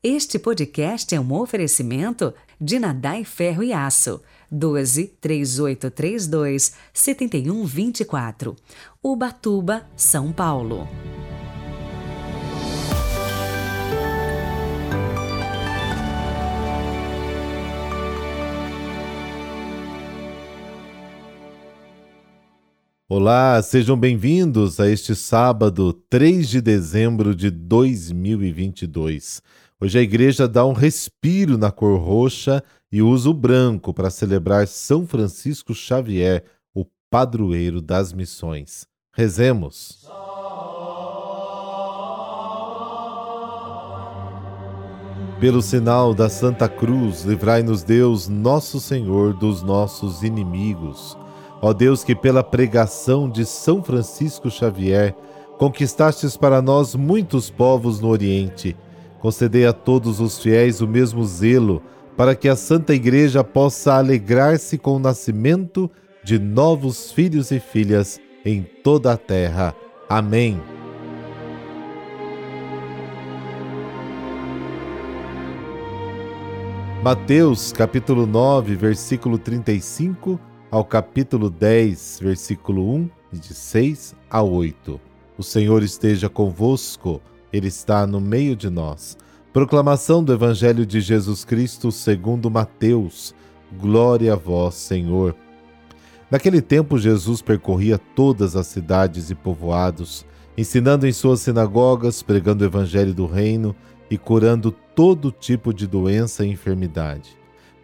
Este podcast é um oferecimento de Nadai Ferro e Aço, 12 3832 7124, Ubatuba, São Paulo. Olá, sejam bem-vindos a este sábado, 3 de dezembro de 2022. Hoje a igreja dá um respiro na cor roxa e usa o branco para celebrar São Francisco Xavier, o padroeiro das missões. Rezemos. Pelo sinal da Santa Cruz, livrai-nos Deus, nosso Senhor, dos nossos inimigos. Ó Deus, que pela pregação de São Francisco Xavier conquistastes para nós muitos povos no Oriente Concedei a todos os fiéis o mesmo zelo, para que a Santa Igreja possa alegrar-se com o nascimento de novos filhos e filhas em toda a terra. Amém. Mateus capítulo 9, versículo 35 ao capítulo 10, versículo 1, de 6 a 8. O Senhor esteja convosco. Ele está no meio de nós. Proclamação do Evangelho de Jesus Cristo segundo Mateus. Glória a vós, Senhor. Naquele tempo, Jesus percorria todas as cidades e povoados, ensinando em suas sinagogas, pregando o Evangelho do Reino e curando todo tipo de doença e enfermidade.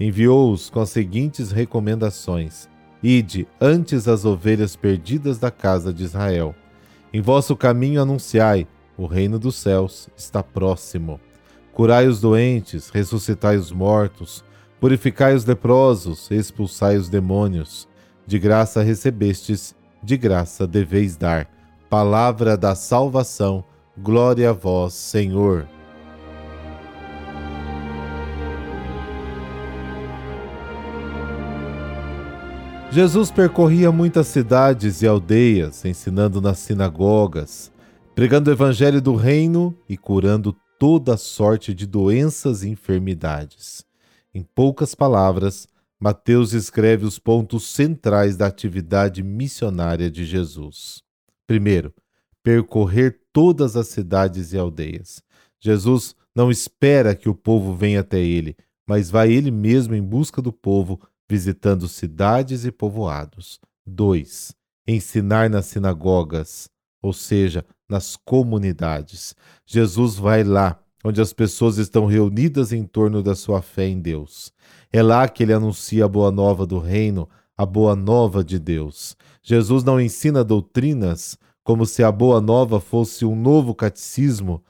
Enviou-os com as seguintes recomendações: Ide antes as ovelhas perdidas da casa de Israel. Em vosso caminho anunciai o reino dos céus está próximo. Curai os doentes, ressuscitai os mortos, purificai os leprosos, expulsai os demônios. De graça recebestes, de graça deveis dar. Palavra da salvação, glória a vós, Senhor. Jesus percorria muitas cidades e aldeias, ensinando nas sinagogas pregando o evangelho do reino e curando toda sorte de doenças e enfermidades. Em poucas palavras, Mateus escreve os pontos centrais da atividade missionária de Jesus. Primeiro, percorrer todas as cidades e aldeias. Jesus não espera que o povo venha até ele, mas vai ele mesmo em busca do povo, visitando cidades e povoados. 2. Ensinar nas sinagogas, ou seja, nas comunidades. Jesus vai lá, onde as pessoas estão reunidas em torno da sua fé em Deus. É lá que ele anuncia a boa nova do reino, a boa nova de Deus. Jesus não ensina doutrinas como se a boa nova fosse um novo catecismo,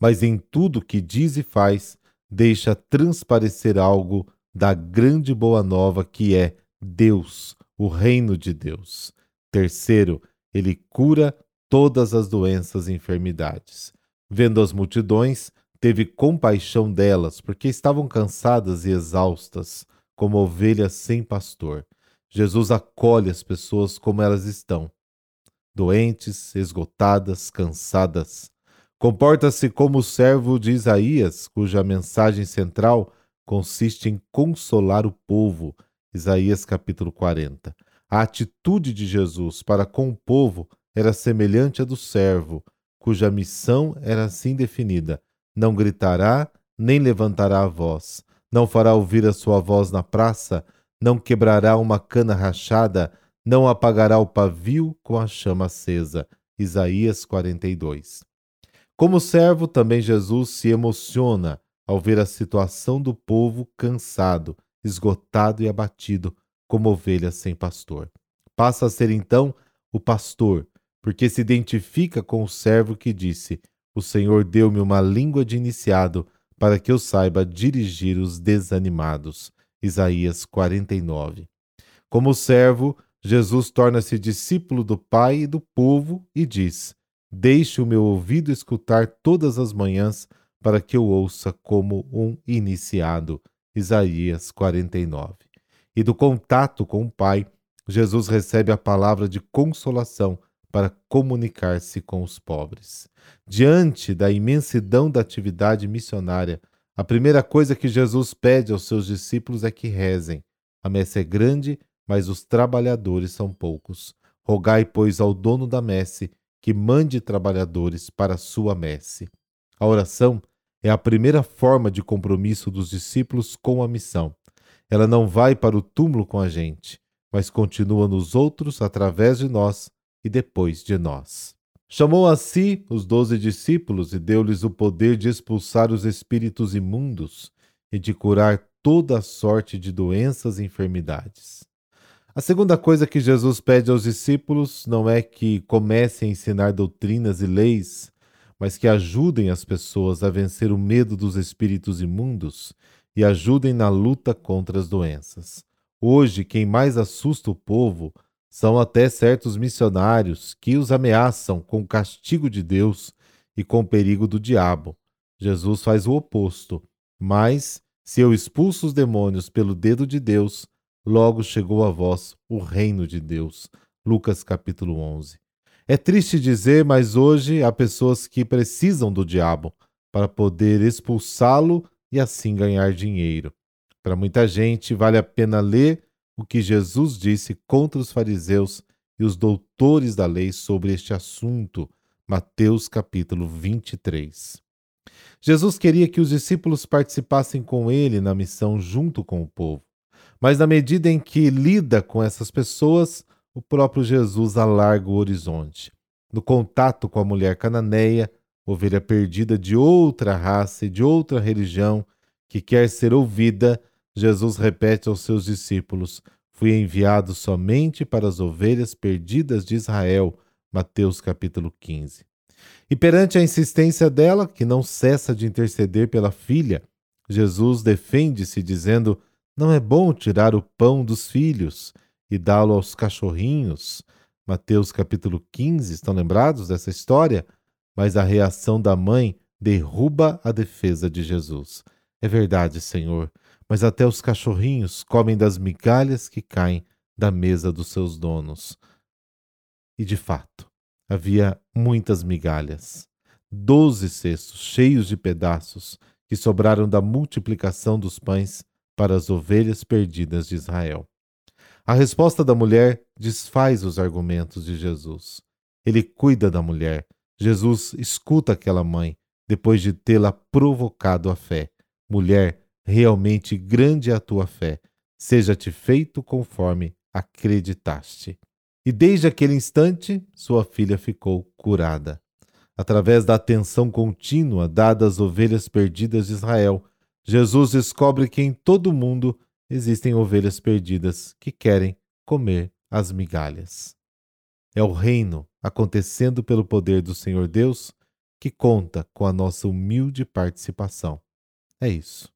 mas em tudo que diz e faz, deixa transparecer algo da grande boa nova que é Deus, o reino de Deus. Terceiro, ele cura todas as doenças e enfermidades. Vendo as multidões, teve compaixão delas, porque estavam cansadas e exaustas, como ovelhas sem pastor. Jesus acolhe as pessoas como elas estão, doentes, esgotadas, cansadas. Comporta-se como o servo de Isaías, cuja mensagem central consiste em consolar o povo. Isaías capítulo 40. A atitude de Jesus para com o povo era semelhante à do servo, cuja missão era assim definida: não gritará, nem levantará a voz, não fará ouvir a sua voz na praça, não quebrará uma cana rachada, não apagará o pavio com a chama acesa. Isaías 42. Como servo, também Jesus se emociona ao ver a situação do povo cansado, esgotado e abatido, como ovelha sem pastor. Passa a ser então o pastor, porque se identifica com o servo que disse: O Senhor deu-me uma língua de iniciado para que eu saiba dirigir os desanimados. Isaías 49. Como servo, Jesus torna-se discípulo do Pai e do povo e diz: Deixe o meu ouvido escutar todas as manhãs para que eu ouça como um iniciado. Isaías 49. E do contato com o Pai, Jesus recebe a palavra de consolação para comunicar-se com os pobres. Diante da imensidão da atividade missionária, a primeira coisa que Jesus pede aos seus discípulos é que rezem. A messe é grande, mas os trabalhadores são poucos. Rogai, pois, ao dono da messe que mande trabalhadores para a sua messe. A oração é a primeira forma de compromisso dos discípulos com a missão. Ela não vai para o túmulo com a gente, mas continua nos outros através de nós e depois de nós. Chamou a si os doze discípulos e deu-lhes o poder de expulsar os espíritos imundos e de curar toda sorte de doenças e enfermidades. A segunda coisa que Jesus pede aos discípulos não é que comecem a ensinar doutrinas e leis, mas que ajudem as pessoas a vencer o medo dos espíritos imundos e ajudem na luta contra as doenças. Hoje, quem mais assusta o povo são até certos missionários que os ameaçam com o castigo de Deus e com o perigo do diabo. Jesus faz o oposto. Mas, se eu expulso os demônios pelo dedo de Deus, logo chegou a vós o reino de Deus. Lucas capítulo 11. É triste dizer, mas hoje há pessoas que precisam do diabo para poder expulsá-lo e assim ganhar dinheiro. Para muita gente, vale a pena ler o que Jesus disse contra os fariseus e os doutores da lei sobre este assunto. Mateus capítulo 23. Jesus queria que os discípulos participassem com ele na missão junto com o povo. Mas na medida em que lida com essas pessoas, o próprio Jesus alarga o horizonte. No contato com a mulher cananeia, ovelha perdida de outra raça e de outra religião, que quer ser ouvida, Jesus repete aos seus discípulos: Fui enviado somente para as ovelhas perdidas de Israel. Mateus capítulo 15. E perante a insistência dela, que não cessa de interceder pela filha, Jesus defende-se dizendo: Não é bom tirar o pão dos filhos e dá-lo aos cachorrinhos. Mateus capítulo 15, estão lembrados dessa história? Mas a reação da mãe derruba a defesa de Jesus. É verdade, Senhor, mas até os cachorrinhos comem das migalhas que caem da mesa dos seus donos. E de fato, havia muitas migalhas, doze cestos cheios de pedaços que sobraram da multiplicação dos pães para as ovelhas perdidas de Israel. A resposta da mulher desfaz os argumentos de Jesus. Ele cuida da mulher. Jesus escuta aquela mãe depois de tê-la provocado a fé. Mulher, realmente grande é a tua fé. Seja-te feito conforme acreditaste. E desde aquele instante, sua filha ficou curada. Através da atenção contínua dada às ovelhas perdidas de Israel, Jesus descobre que em todo o mundo existem ovelhas perdidas que querem comer as migalhas. É o reino acontecendo pelo poder do Senhor Deus que conta com a nossa humilde participação. É isso.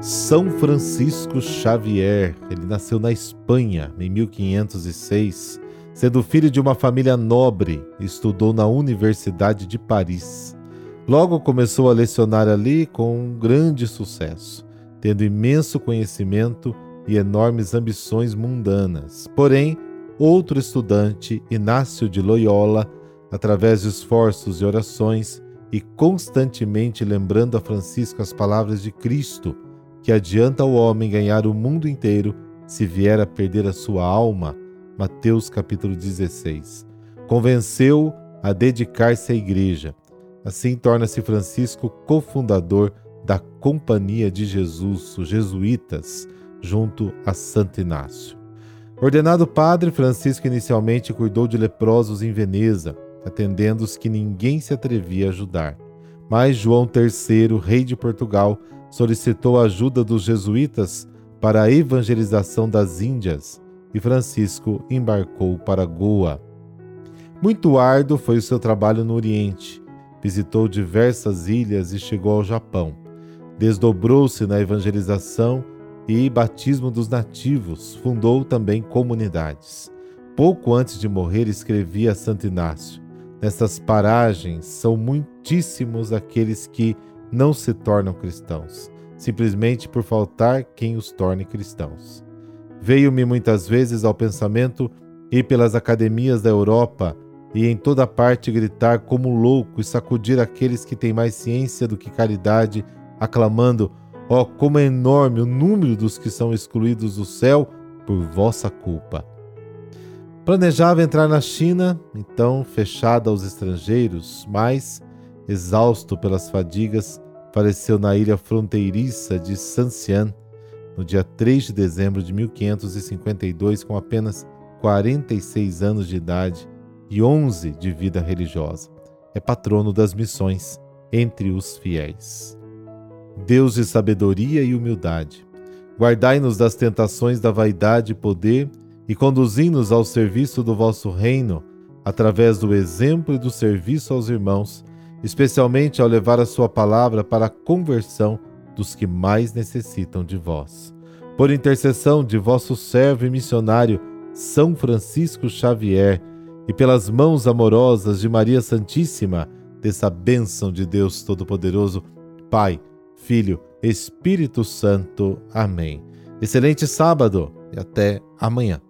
São Francisco Xavier, ele nasceu na Espanha em 1506, sendo filho de uma família nobre, estudou na Universidade de Paris. Logo começou a lecionar ali com um grande sucesso, tendo imenso conhecimento e enormes ambições mundanas. Porém, outro estudante, Inácio de Loyola, através de esforços e orações e constantemente lembrando a Francisco as palavras de Cristo, que adianta ao homem ganhar o mundo inteiro se vier a perder a sua alma, Mateus capítulo 16, convenceu a dedicar-se à igreja Assim torna-se Francisco cofundador da Companhia de Jesus, os jesuítas, junto a Santo Inácio. Ordenado padre, Francisco inicialmente cuidou de leprosos em Veneza, atendendo os que ninguém se atrevia a ajudar. Mas João III, rei de Portugal, solicitou a ajuda dos jesuítas para a evangelização das Índias e Francisco embarcou para Goa. Muito árduo foi o seu trabalho no Oriente. Visitou diversas ilhas e chegou ao Japão. Desdobrou-se na evangelização e batismo dos nativos, fundou também comunidades. Pouco antes de morrer, escrevia Santo Inácio: Nessas paragens são muitíssimos aqueles que não se tornam cristãos, simplesmente por faltar quem os torne cristãos. Veio-me muitas vezes ao pensamento ir pelas academias da Europa e em toda parte gritar como louco e sacudir aqueles que têm mais ciência do que caridade, aclamando: Ó, oh, como é enorme o número dos que são excluídos do céu por vossa culpa. Planejava entrar na China, então fechada aos estrangeiros, mas, exausto pelas fadigas, faleceu na ilha fronteiriça de Sanxian, no dia 3 de dezembro de 1552, com apenas 46 anos de idade e 11 de vida religiosa. É patrono das missões entre os fiéis. Deus de sabedoria e humildade, guardai-nos das tentações da vaidade e poder e conduzi-nos ao serviço do vosso reino, através do exemplo e do serviço aos irmãos, especialmente ao levar a sua palavra para a conversão dos que mais necessitam de vós. Por intercessão de vosso servo e missionário, São Francisco Xavier, e pelas mãos amorosas de Maria Santíssima, dessa bênção de Deus Todo-Poderoso, Pai, Filho, Espírito Santo. Amém. Excelente sábado e até amanhã.